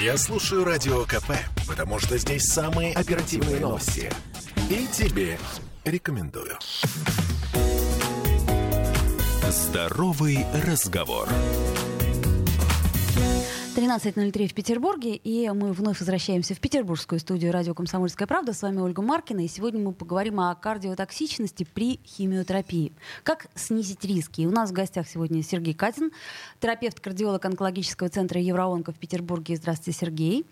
Я слушаю Радио КП, потому что здесь самые оперативные новости. И тебе рекомендую. Здоровый разговор. 13.03 в Петербурге, и мы вновь возвращаемся в петербургскую студию радио «Комсомольская правда». С вами Ольга Маркина, и сегодня мы поговорим о кардиотоксичности при химиотерапии. Как снизить риски? И у нас в гостях сегодня Сергей Катин, терапевт-кардиолог онкологического центра Евроонко в Петербурге. Здравствуйте, Сергей.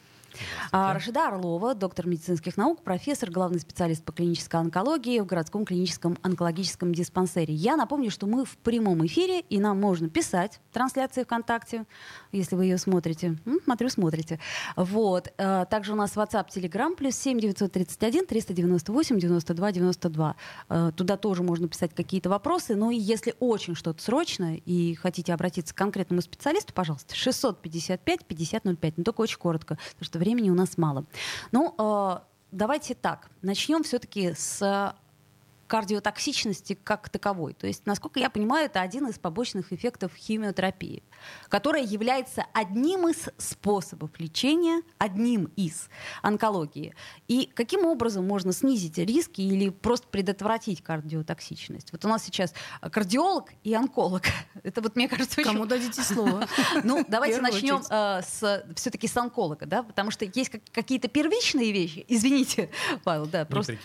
А, Рашида Орлова, доктор медицинских наук, профессор, главный специалист по клинической онкологии в городском клиническом онкологическом диспансере. Я напомню, что мы в прямом эфире, и нам можно писать трансляции ВКонтакте, если вы ее смотрите. Смотрю, смотрите. Вот. А, Также у нас WhatsApp, Telegram, плюс 7 931 398 92 92. А, Туда тоже можно писать какие-то вопросы. И если очень что-то срочно и хотите обратиться к конкретному специалисту, пожалуйста, 655 5005. Но только очень коротко, потому что времени у нас мало. Ну, э, давайте так. Начнем все-таки с кардиотоксичности как таковой. То есть, насколько я понимаю, это один из побочных эффектов химиотерапии, которая является одним из способов лечения, одним из онкологии. И каким образом можно снизить риски или просто предотвратить кардиотоксичность? Вот у нас сейчас кардиолог и онколог. Это вот, мне кажется, очень... Кому дадите слово? Ну, давайте начнем э, с, все-таки с онколога, да, потому что есть как- какие-то первичные вещи. Извините, Павел, да, Не просто...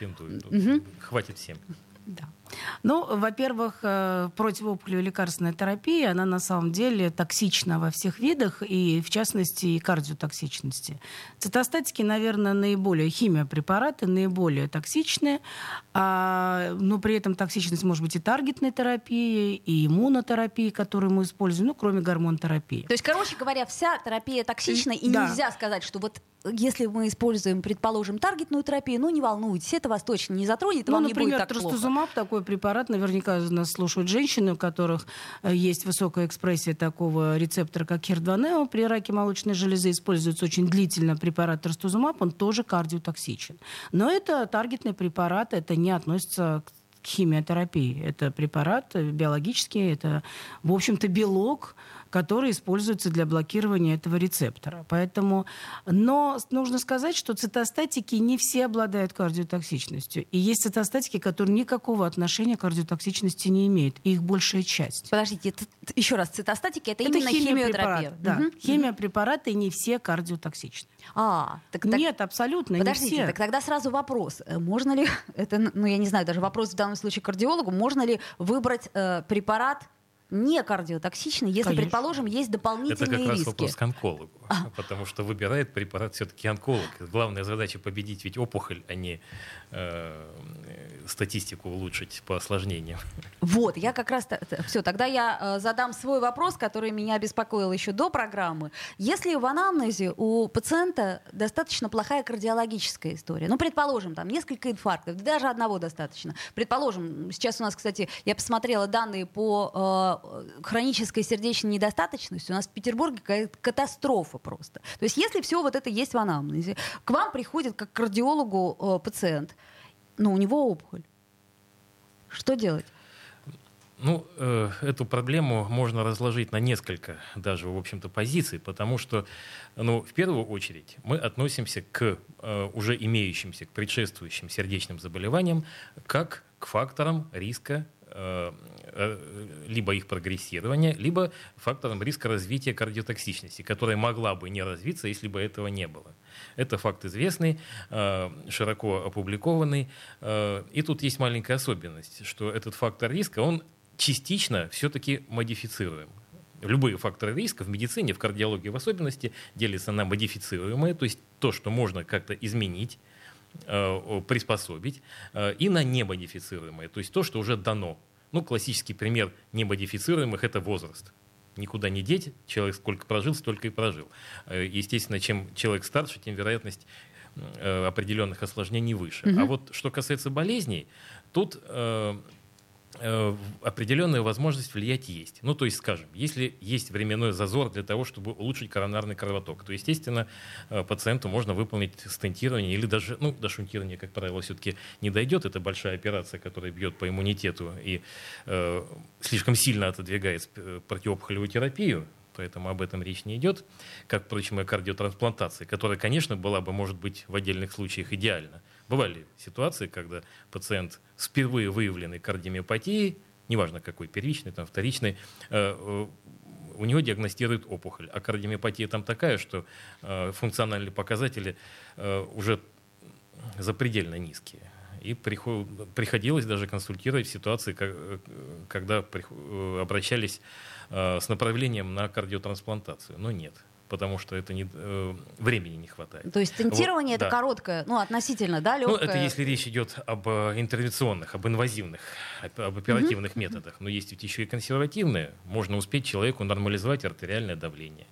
Мгм. Хватит всем. Да. Ну, во-первых, э, противоопухолевая лекарственная терапия, она на самом деле токсична во всех видах, и в частности и кардиотоксичности. Цитостатики, наверное, наиболее, химиопрепараты наиболее токсичные, а, но при этом токсичность может быть и таргетной терапии, и иммунотерапии, которую мы используем, ну, кроме гормонотерапии. То есть, короче говоря, вся терапия токсична, и Да. нельзя сказать, что вот если мы используем, предположим, таргетную терапию, ну не волнуйтесь, это вас точно не затронет, и Ну, вам не будет например, так плохо. трастузумаб такой препарат, наверняка нас слушают женщины, у которых э, есть высокая экспрессия такого рецептора, как хер-2-нео. При раке молочной железы используется очень длительно препарат трастузумаб, он тоже кардиотоксичен. Но это таргетный препарат, это не относится к химиотерапии. Это препарат э, биологический, это, в общем-то, белок, который используется для блокирования этого рецептора. Поэтому, но нужно сказать, что цитостатики не все обладают кардиотоксичностью. И есть цитостатики, которые никакого отношения к кардиотоксичности не имеют. И их большая часть. Подождите, это- еще раз, цитостатики это, именно химиопрепараты, химиотерапия. Да, Мгм. химиопрепараты не все кардиотоксичны. А, так, так- Нет, абсолютно Подождите, не все. так тогда сразу вопрос. Э, Можно ли, это, ну я не знаю, даже вопрос в данном случае кардиологу, можно ли выбрать э, препарат не кардиотоксичный, если, Конечно. предположим, есть Это дополнительные как раз риски? вопрос к онкологу. Потому что выбирает препарат все-таки онколог. Главная задача победить ведь опухоль, а не э, статистику улучшить по осложнениям. Вот, я как раз... Все, тогда я э, задам свой вопрос, который меня беспокоил еще до программы. Если в анамнезе у пациента достаточно плохая кардиологическая история, ну, предположим, там несколько инфарктов, даже одного достаточно. Предположим, сейчас у нас, кстати, я посмотрела данные по э, хронической сердечной недостаточности, у нас в Петербурге катастрофа просто. То есть если все вот это есть в анамнезе, к вам приходит как к кардиологу э, пациент, но у него опухоль. Что делать? Ну, э, эту проблему можно разложить на несколько даже, в общем-то, позиций, потому что, ну, в первую очередь, мы относимся к э, уже имеющимся, к предшествующим сердечным заболеваниям, как к факторам риска э, э, либо их прогрессирования, либо факторам риска развития кардиотоксичности, которая могла бы не развиться, если бы этого не было. Это факт известный, э, широко опубликованный. э, И тут есть маленькая особенность, что этот фактор риска, он частично все-таки модифицируем. Любые факторы риска в медицине, в кардиологии в особенности, делятся на модифицируемые, то есть то, что можно как-то изменить, э, приспособить, э, и на немодифицируемые, то есть то, что уже дано. Ну, классический пример немодифицируемых – это возраст. Никуда не деть, человек сколько прожил, столько и прожил. Э, Естественно, чем человек старше, тем вероятность э, определенных осложнений выше. А вот что касается болезней, тут э, э, определенная возможность влиять есть. Ну, то есть, скажем, если есть временной зазор для того, чтобы улучшить коронарный кровоток, то, естественно, э, пациенту можно выполнить стентирование или даже, ну, до шунтирования, как правило, все-таки не дойдет. Это большая операция, которая бьет по иммунитету и э, слишком сильно отодвигает э, противоопухолевую терапию. Поэтому об этом речь не идет, как, впрочем, и кардиотрансплантации, которая, конечно, была бы, может быть, в отдельных случаях идеальна. Бывали ситуации, когда пациент впервые выявленной кардиомиопатией, неважно какой, первичный, там, вторичный, э, э, у него диагностируют опухоль. А кардиомиопатия там такая, что э, функциональные показатели уже запредельно низкие. И приходилось даже консультировать в ситуации, когда обращались с направлением на кардиотрансплантацию. Но нет потому что это не, э, времени не хватает. То есть тентирование вот, это да. короткое, ну, относительно, да, легкое? Ну, это если речь идет об э, интервенционных, об инвазивных, об оперативных mm-hmm. методах. Но есть ведь еще и консервативные. Можно успеть человеку нормализовать артериальное давление.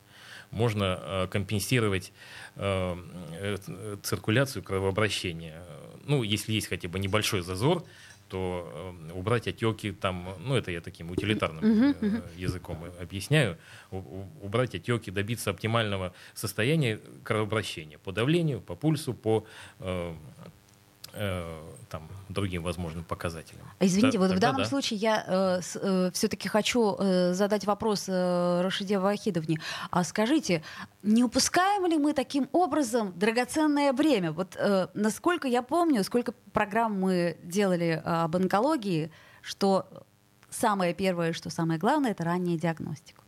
Можно э, компенсировать э, циркуляцию кровообращения. Ну, если есть хотя бы небольшой зазор, то э, убрать отеки там, ну это я таким утилитарным uh-huh, языком объясняю, убрать отеки, добиться оптимального состояния кровообращения по давлению, по пульсу, по э, Э, там, другим возможным показателям. Извините, да, вот в данном да. случае я э, э, все-таки хочу э, задать вопрос э, Рашиде Вахидовне. А скажите, не упускаем ли мы таким образом драгоценное время? Вот э, насколько я помню, сколько программ мы делали э, об онкологии, что самое первое, что самое главное, это ранняя диагностика.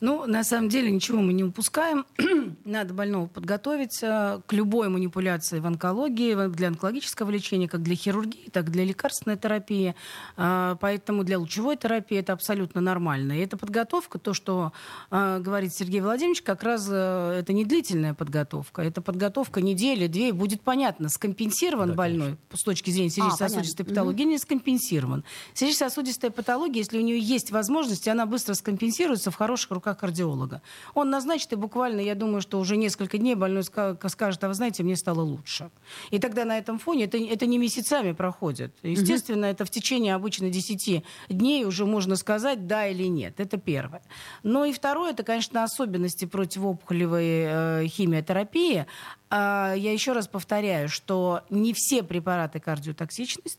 Ну, на самом деле ничего мы не упускаем. Надо больного подготовить к любой манипуляции в онкологии, для онкологического лечения, как для хирургии, так и для лекарственной терапии. А, поэтому для лучевой терапии это абсолютно нормально. И эта подготовка, то, что а, говорит Сергей Владимирович, как раз э, это не длительная подготовка. Это подготовка недели, две, и будет понятно, скомпенсирован да, больной конечно. с точки зрения сердечно-сосудистой а, патологии, угу. не скомпенсирован. Сердечно-сосудистая патология, если у нее есть возможность, она быстро скомпенсируется в хороших руках кардиолога. Он назначит, и буквально, я думаю, что уже несколько дней больной скажет, а вы знаете, мне стало лучше. И тогда на этом фоне, это, это не месяцами проходит. Естественно, угу. это в течение обычно 10 дней уже можно сказать, да или нет. Это первое. Но и второе, это, конечно, особенности противоопухолевой э, химиотерапии. А, я еще раз повторяю, что не все препараты кардиотоксичность,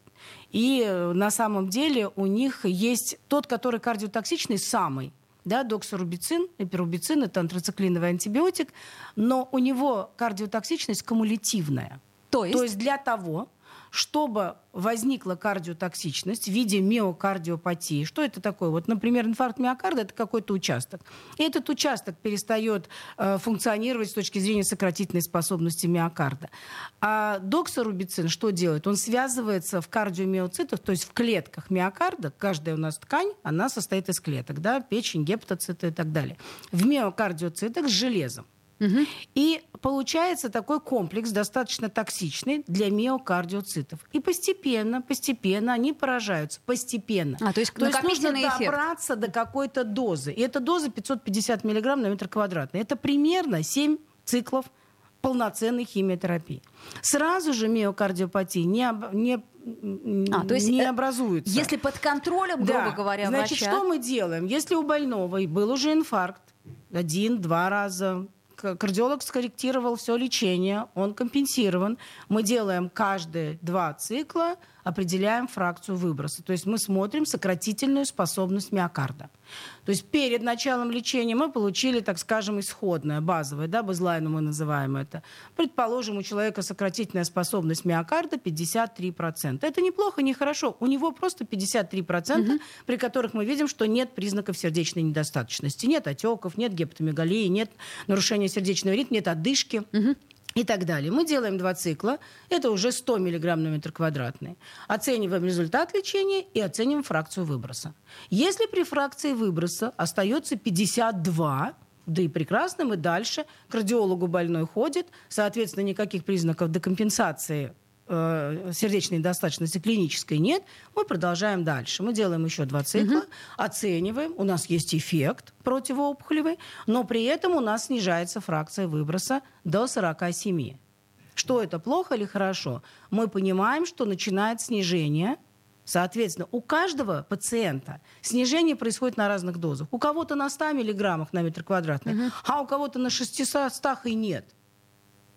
и э, на самом деле у них есть тот, который кардиотоксичный, самый да, доксорубицин, эпирубицин, это антрациклиновый антибиотик, но у него кардиотоксичность кумулятивная. То есть? То есть для того, чтобы возникла кардиотоксичность в виде миокардиопатии. Что это такое? Вот, например, инфаркт миокарда – это какой-то участок. И этот участок перестает э, функционировать с точки зрения сократительной способности миокарда. А доксорубицин что делает? Он связывается в кардиомиоцитах, то есть в клетках миокарда. Каждая у нас ткань, она состоит из клеток, да, печень, гепатоциты и так далее. В миокардиоцитах с железом. Угу. И получается такой комплекс достаточно токсичный для миокардиоцитов. И постепенно, постепенно они поражаются. Постепенно. А, то есть, то есть нужно эффект. добраться до какой-то дозы. И эта доза 550 миллиграмм на метр квадратный. Это примерно 7 циклов полноценной химиотерапии. Сразу же миокардиопатия не, не а, то есть, не э, образуется. Если под контролем, грубо да. говоря, Значит, врача... что мы делаем? Если у больного был уже инфаркт, один-два раза, кардиолог скорректировал все лечение, он компенсирован. Мы делаем каждые два цикла, определяем фракцию выброса. То есть мы смотрим сократительную способность миокарда. То есть перед началом лечения мы получили, так скажем, исходное, базовое, да, базлайну мы называем это. Предположим, у человека сократительная способность миокарда 53%. Это неплохо, не хорошо. У него просто 53%, угу. при которых мы видим, что нет признаков сердечной недостаточности. Нет отеков, нет гепатомегалии, нет нарушения сердечного ритма, нет одышки. Угу и так далее. Мы делаем два цикла, это уже 100 мг на метр квадратный. Оцениваем результат лечения и оцениваем фракцию выброса. Если при фракции выброса остается 52, да и прекрасно, мы дальше, к кардиологу больной ходит, соответственно, никаких признаков декомпенсации э, сердечной недостаточности клинической нет, мы продолжаем дальше. Мы делаем еще два цикла, угу. оцениваем, у нас есть эффект противоопухолевый, но при этом у нас снижается фракция выброса до 47. Что это, плохо или хорошо? Мы понимаем, что начинает снижение Соответственно, у каждого пациента снижение происходит на разных дозах. У кого-то на 100 миллиграммах на метр квадратный, угу. а у кого-то на 600 и нет.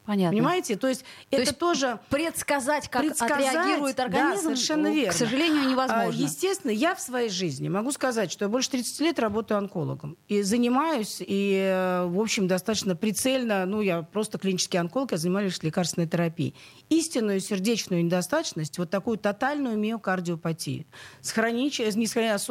Понятно. Понимаете? То есть То это есть тоже... Предсказать, как Предсказать, отреагирует да, организм, совершенно к верно. сожалению, А, невозможно. Естественно, я в своей жизни могу сказать, что я больше 30 лет работаю онкологом. И занимаюсь, и, в общем, достаточно прицельно, ну, я просто клинический онколог, я занимаюсь лекарственной терапией. Истинную сердечную недостаточность, вот такую тотальную миокардиопатию, с, хронич... не с, а с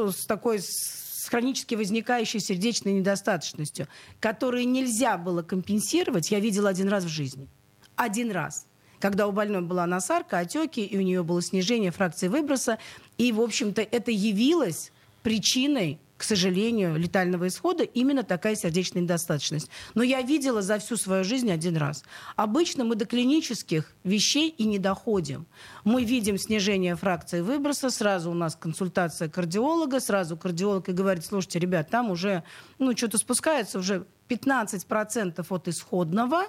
с хронически возникающей сердечной недостаточностью, которую нельзя было компенсировать, я видела один раз в жизни. Один раз когда у больной была насарка, отеки, и у нее было снижение фракции выброса. И, в общем-то, это явилось причиной, к сожалению, летального исхода именно такая сердечная недостаточность. Но я видела за всю свою жизнь один раз. Обычно мы до клинических вещей и не доходим. Мы видим снижение фракции выброса, сразу у нас консультация кардиолога, сразу кардиолог и говорит, слушайте, ребят, там уже, ну, что-то спускается, уже 15% от исходного,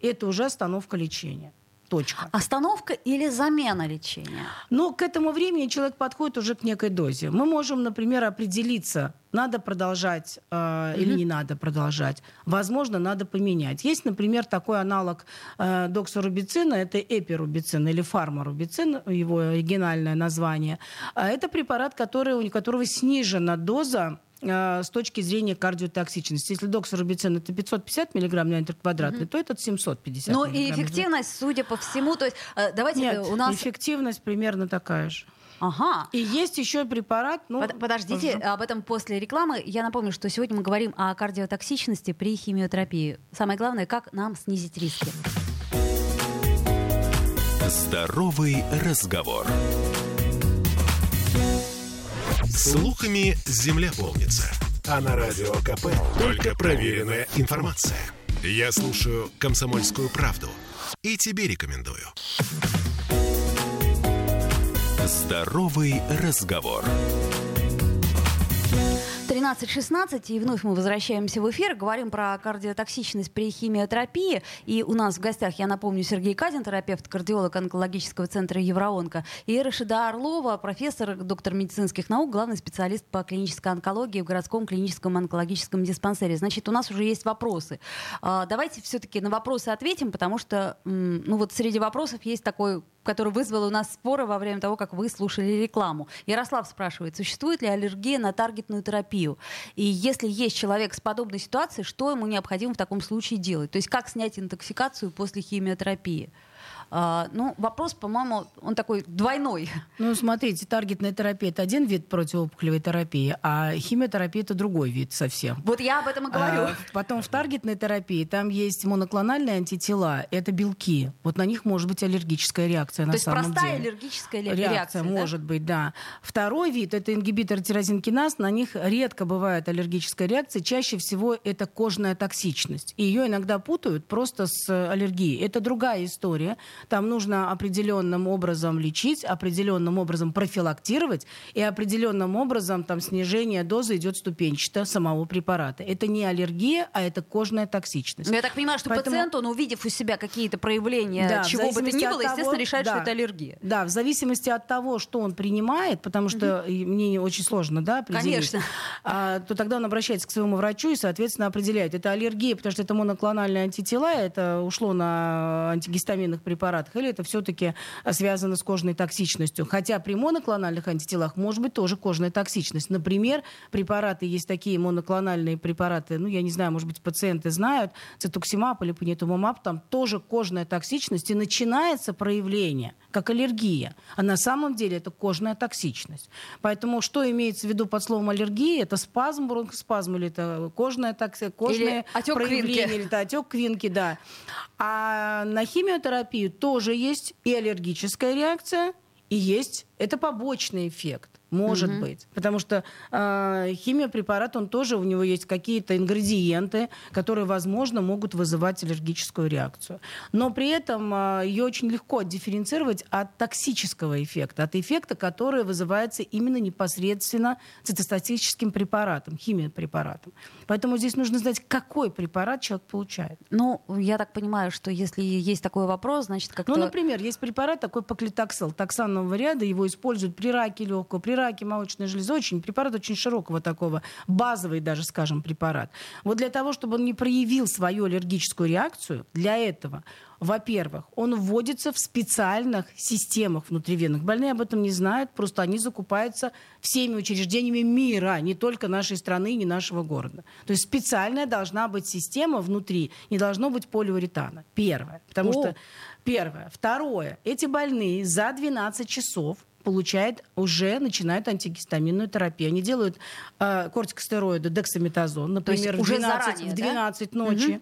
это уже остановка лечения. Точка. Остановка или замена лечения? Но к этому времени человек подходит уже к некой дозе. Мы можем, например, определиться, надо продолжать э, или не надо продолжать. Возможно, надо поменять. Есть, например, такой аналог э, доксорубицина, это эпирубицин или фармарубицин, его оригинальное название. А Это препарат, который, у которого снижена доза э, с точки зрения кардиотоксичности. Если доксорубицин это 550 миллиграмм на метр квадратный, то этот 750 Но миллиграмм и эффективность, судя по всему, то есть э, давайте Нет, у нас... эффективность примерно такая же. Ага. И есть еще препарат, ну, Под- Подождите, позже. об этом после рекламы. Я напомню, что сегодня мы говорим о кардиотоксичности при химиотерапии. Самое главное, как нам снизить риски. Здоровый разговор. Слухами земля полнится. А на радио КП только проверенная информация. Я слушаю «Комсомольскую правду» и тебе рекомендую. Здоровый разговор. 13.16, и вновь мы возвращаемся в эфир. Говорим про кардиотоксичность при химиотерапии. И у нас в гостях, я напомню, Сергей Казин, терапевт, кардиолог онкологического центра Евроонко, и Рашида Орлова, профессор, доктор медицинских наук, главный специалист по клинической онкологии в городском клиническом онкологическом диспансере. Значит, у нас уже есть вопросы. А, Давайте все-таки на вопросы ответим, потому что, ну вот среди вопросов есть такой который вызвал у нас споры во время того, как вы слушали рекламу. Ярослав спрашивает, существует ли аллергия на таргетную терапию? И если есть человек с подобной ситуацией, что ему необходимо в таком случае делать? То есть как снять интоксикацию после химиотерапии? А, ну, вопрос, по-моему, он такой двойной. Ну, смотрите, таргетная терапия это один вид противоопухолевой терапии, а химиотерапия это другой вид совсем. Вот я об этом и говорю. А, потом в таргетной терапии там есть моноклональные антитела, это белки. Вот на них может быть аллергическая реакция на То есть самом простая деле. аллергическая ле- Реакция, реакция, да? может быть, да. Второй вид это ингибитор тирозинкиназ. На них редко бывает аллергическая реакция. Чаще всего это кожная токсичность. И ее иногда путают просто с аллергией. Это другая история. Там нужно определенным образом лечить, определенным образом профилактировать, и определенным образом там снижение дозы идет ступенчато самого препарата. Это не аллергия, а это кожная токсичность. Ну, Я так понимаю, что Поэтому- пациент, он увидев у себя какие-то проявления, Да, чего бы то ни было, того- естественно, решает, что да. это аллергия. Да, в зависимости от того, что он принимает, потому что и мне не очень сложно, да, определить. Конечно. а, то тогда он обращается к своему врачу и, соответственно, определяет. Это аллергия, потому что это моноклональные антитела, это ушло на антигистаминных препаратах, или это все-таки связано с кожной токсичностью. Хотя при моноклональных антителах может быть тоже кожная токсичность. Например, препараты, есть такие моноклональные препараты, ну, я не знаю, может быть, пациенты знают, цитоксимаб или панитумумаб, там тоже кожная токсичность, и начинается проявление как аллергия. А на самом деле это кожная токсичность. Поэтому что имеется в виду под словом аллергия? Это спазм, бронхоспазм, или это кожная токсия, кожное отек проявление, квинки. или это отек квинки, да. А на химиотерапию тоже есть и аллергическая реакция, и есть это побочный эффект. Может быть. Потому что э, химиопрепарат, он тоже, у него есть какие-то ингредиенты, которые, возможно, могут вызывать аллергическую реакцию. Но при этом э, ее очень легко дифференцировать от токсического эффекта, от эффекта, который вызывается именно непосредственно цитостатическим препаратом, химиопрепаратом. Поэтому здесь нужно знать, какой препарат человек получает. Ну, я так понимаю, что если есть такой вопрос, значит, как-то... Ну, например, есть препарат такой поклитоксел, токсанового ряда, его используют при раке легкого, при раке молочной железы, очень препарат очень широкого такого, базовый даже, скажем, препарат. Вот для того, чтобы он не проявил свою аллергическую реакцию, для этого во-первых, он вводится в специальных системах внутривенных. Больные об этом не знают, просто они закупаются всеми учреждениями мира, не только нашей страны, не нашего города. То есть специальная должна быть система внутри, не должно быть полиуретана. Первое. Потому О. что Первое. Второе. Эти больные за 12 часов получают, уже начинают антигистаминную терапию. Они делают э, кортикостероиды, дексаметазон, например, в 12, заранее, в 12 да? ночи. Угу.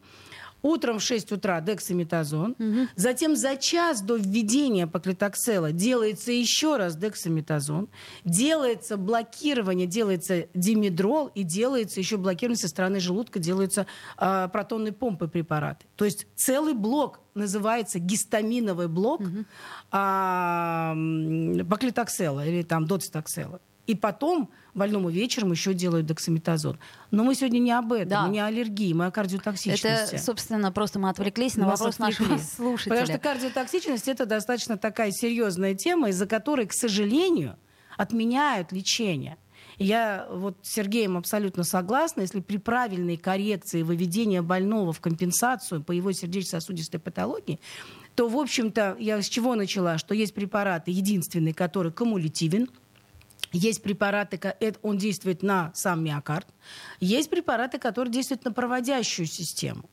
Утром в 6 утра дексаметазон. Угу. Затем за час до введения поклитоксела делается еще раз дексаметазон. Делается блокирование, делается димедрол и делается еще блокирование со стороны желудка, делаются э, протонные помпы препараты. То есть целый блок называется гистаминовый блок угу. э, поклитоксела или там доцитоксела. И потом больному вечером еще делают дексаметазон. Но мы сегодня не об этом, да. не о аллергии, мы о кардиотоксичности. Это, собственно, просто мы отвлеклись на вопрос нашего слушателя. Потому что кардиотоксичность это достаточно такая серьезная тема, из-за которой, к сожалению, отменяют лечение. Я вот с Сергеем абсолютно согласна, если при правильной коррекции выведения больного в компенсацию по его сердечно-сосудистой патологии, то, в общем-то, я с чего начала, что есть препараты единственный, который кумулятивен, есть препараты, он действует на сам миокард. Есть препараты, которые действуют на проводящую систему.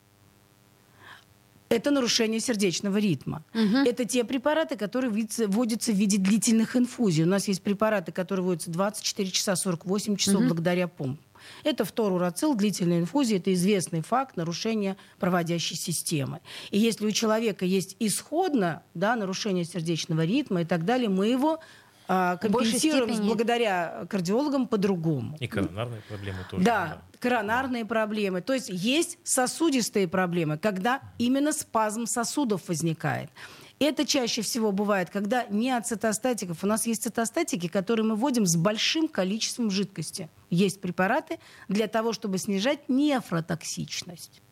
Это нарушение сердечного ритма. Угу. Это те препараты, которые вводятся в виде длительных инфузий. У нас есть препараты, которые вводятся 24 часа 48 часов угу. благодаря помпам. Это фторурацил, длительная инфузия, это известный факт нарушения проводящей системы. И если у человека есть исходно да, нарушение сердечного ритма и так далее, мы его компенсируем степени... благодаря кардиологам по-другому. И коронарные проблемы тоже. Да, да, коронарные проблемы. То есть есть сосудистые проблемы, когда именно спазм сосудов возникает. Это чаще всего бывает, когда не от цитостатиков. У нас есть цитостатики, которые мы вводим с большим количеством жидкости. Есть препараты для того, чтобы снижать нефротоксичность.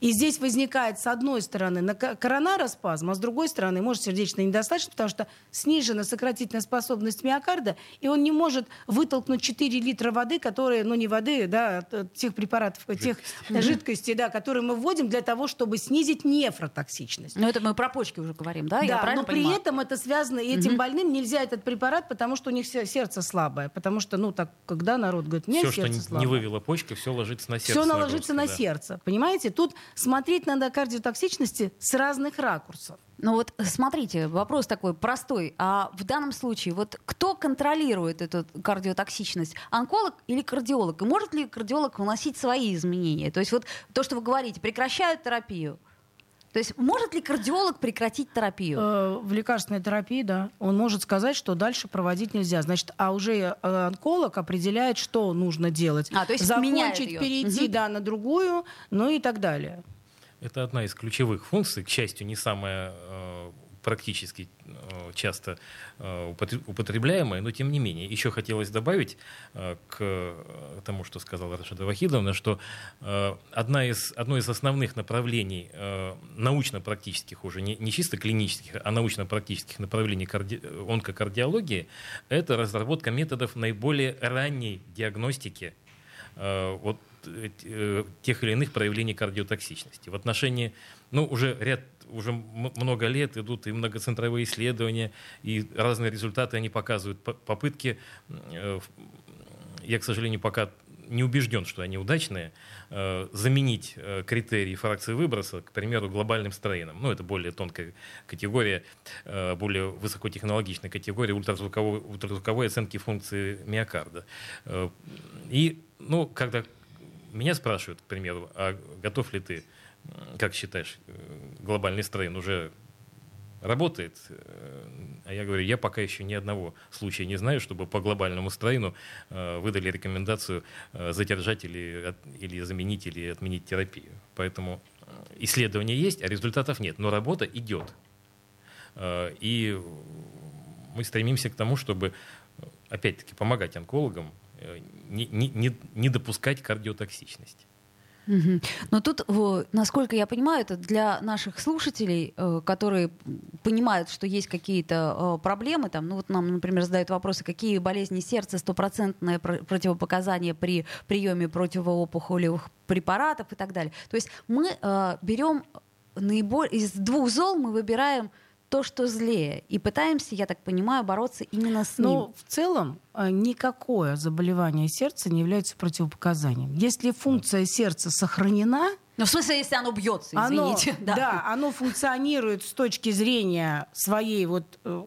И здесь возникает, с одной стороны, коронароспазм, а с другой стороны, может сердечная недостаточность, потому что снижена сократительная способность миокарда, и он не может вытолкнуть 4 литра воды, которые, ну не воды, да, а тех препаратов, тех жидкостей, да, которые мы вводим для того, чтобы снизить нефротоксичность. Но это мы про почки уже говорим, да? Да, но при понимаю? этом это связано, и этим угу. больным нельзя этот препарат, потому что у них сердце слабое, потому что, ну так, когда народ говорит, нет, все, сердце что слабое. не вывела почка, все ложится на сердце. Все наложится на да. сердце, понимаете? Тут смотреть надо кардиотоксичности с разных ракурсов. Ну вот смотрите, вопрос такой простой. А в данном случае вот кто контролирует эту кардиотоксичность? Онколог или кардиолог? И может ли кардиолог вносить свои изменения? То есть вот то, что вы говорите, прекращают терапию. То есть может ли кардиолог прекратить терапию? Э, в лекарственной терапии, да. Он может сказать, что дальше проводить нельзя. Значит, а уже э, онколог определяет, что нужно делать. А, то есть Закончить, перейти угу. да, на другую, ну и так далее. Это одна из ключевых функций, к счастью, не самая э, практически э, часто э, употребляемая, но тем не менее. Еще хотелось добавить э, к тому, что сказала Рашида Вахидовна, что одна из, одно из основных направлений научно-практических уже, не, не чисто клинических, а научно-практических направлений карди... онкокардиологии, это разработка методов наиболее ранней диагностики вот тех или иных проявлений кардиотоксичности. В отношении, ну, уже ряд уже много лет идут и многоцентровые исследования, и разные результаты они показывают. Попытки, э, я, к сожалению, пока не убежден, что они удачные, э, заменить э, критерии фракции выброса, к примеру, глобальным строином. Ну, это более тонкая категория, более высокотехнологичная категория ультразвуковой, ультразвуковой оценки функции миокарда. И, ну, когда меня спрашивают, к примеру, а готов ли ты как считаешь, э, глобальный стрейн уже работает? Э, а я говорю, я пока еще ни одного случая не знаю, чтобы по глобальному стрейну э, выдали рекомендацию задержать или, или заменить или отменить терапию. Поэтому исследования есть, а результатов нет, но работа идет. И мы стремимся к тому, чтобы, опять-таки, помогать онкологам не, не, не допускать кардиотоксичности. Но тут, насколько я понимаю, это для наших слушателей, э, которые понимают, что есть какие-то э, проблемы, там, ну вот нам, например, задают вопросы, какие болезни сердца, стопроцентное противопоказание при приеме противоопухолевых препаратов и так далее. То есть мы э, берем наиболее из двух зол мы выбираем то, что злее. И пытаемся, я так понимаю, бороться именно с ним. Но в целом э, никакое заболевание сердца не является противопоказанием. Если функция сердца сохранена, ну, в смысле, если оно бьется, извините. Оно, да. да, оно функционирует с точки зрения своей вот... Э,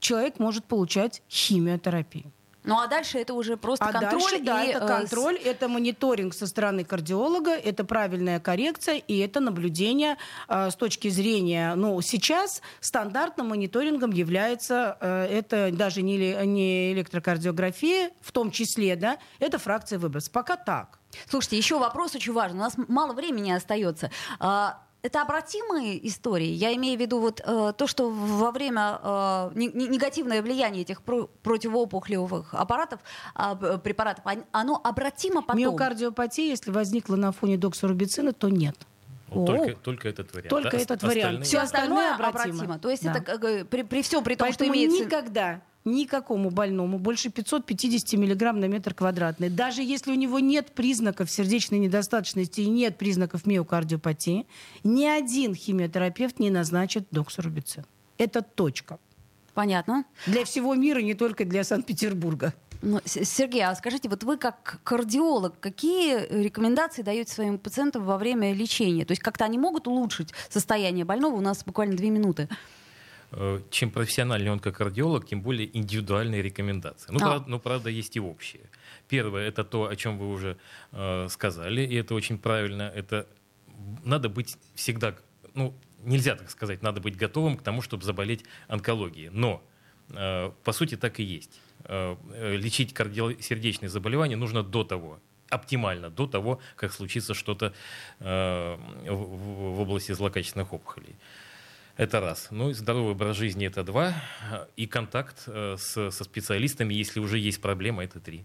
человек может получать химиотерапию. Ну а дальше это уже просто а контроль. Дальше, да, и, это э, контроль, э, это мониторинг со стороны кардиолога, это правильная коррекция и это наблюдение э, с точки зрения, ну сейчас стандартным мониторингом является э, это даже не, не электрокардиография, в том числе, да, это фракция выброса. Пока так. Слушайте, еще вопрос очень важный. У нас мало времени остается. А, это обратимые истории. Я имею в виду вот э, то, что во время э, негативное влияние этих про- противоопухолевых аппаратов, э, препаратов, оно обратимо потом. Миокардиопатия, если возникла на фоне доксорубицина, то нет. Вот только, только этот вариант. Только да? этот вариант. Все остальное обратимо. обратимо. То есть да. это при, при всем при том, Поэтому что имеется... никогда никакому больному больше 550 миллиграмм на метр квадратный. Даже если у него нет признаков сердечной недостаточности и нет признаков миокардиопатии, ни один химиотерапевт не назначит доксорубицин. Это точка. Понятно. Для всего мира, не только для Санкт-Петербурга. Ну, Сергей, а скажите, вот вы как кардиолог, какие рекомендации даете своим пациентам во время лечения? То есть как-то они могут улучшить состояние больного? У нас буквально две минуты. Э, чем профессиональнее он как кардиолог, тем более индивидуальные рекомендации. Ну, а. правда, ну, правда, есть и общие. Первое — это то, о чем вы уже э, сказали, и это очень правильно. Это надо быть всегда, ну, нельзя так сказать, надо быть готовым к тому, чтобы заболеть онкологией. Но, э, по сути, так и есть. Э, э лечить кардиосердечные заболевания нужно до того, оптимально, до того, как случится что-то э, в, в области злокачественных опухолей. Это раз. Ну и здоровый образ жизни это два. И контакт э, с, со специалистами, если уже есть проблема, это три.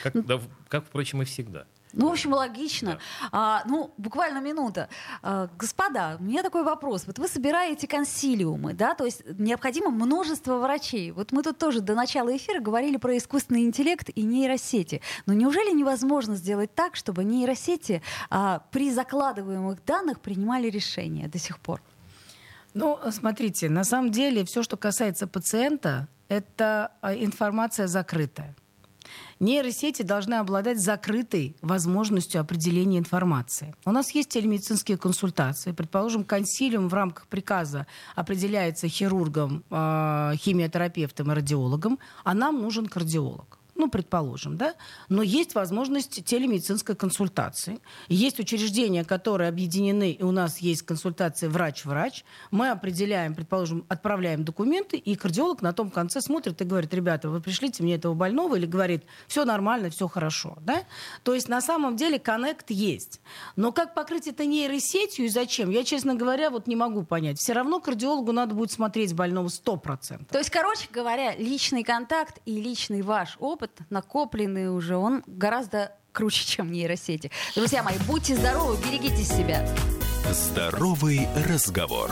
Как, да, как впрочем, и всегда. Ну, в общем, логично. Да. А, ну, буквально минута. А, господа, у меня такой вопрос. Вот вы собираете консилиумы, да, то есть необходимо множество врачей. Вот мы тут тоже до начала эфира говорили про искусственный интеллект и нейросети. Но неужели невозможно сделать так, чтобы нейросети а, при закладываемых данных принимали решения до сих пор? Ну, смотрите, на самом деле все, что касается пациента, это а, информация закрытая. Нейросети должны обладать закрытой возможностью определения информации. У нас есть телемедицинские консультации. Предположим, консилиум в рамках приказа определяется хирургом, а, химиотерапевтом и радиологом, а нам нужен кардиолог ну, предположим, да, но есть возможность телемедицинской консультации. Есть учреждения, которые объединены, и у нас есть консультация врач-врач. Мы определяем, предположим, отправляем документы, и кардиолог на том конце смотрит и говорит, ребята, вы пришлите мне этого больного, или говорит, все нормально, все хорошо, да. То есть на самом деле коннект есть. Но как покрыть это нейросетью и зачем, я, честно говоря, вот не могу понять. Все равно кардиологу надо будет смотреть больного 100%. То есть, короче говоря, личный контакт и личный ваш опыт опыт, накопленный уже, он гораздо круче, чем нейросети. Друзья мои, будьте здоровы, берегите себя. Здоровый разговор.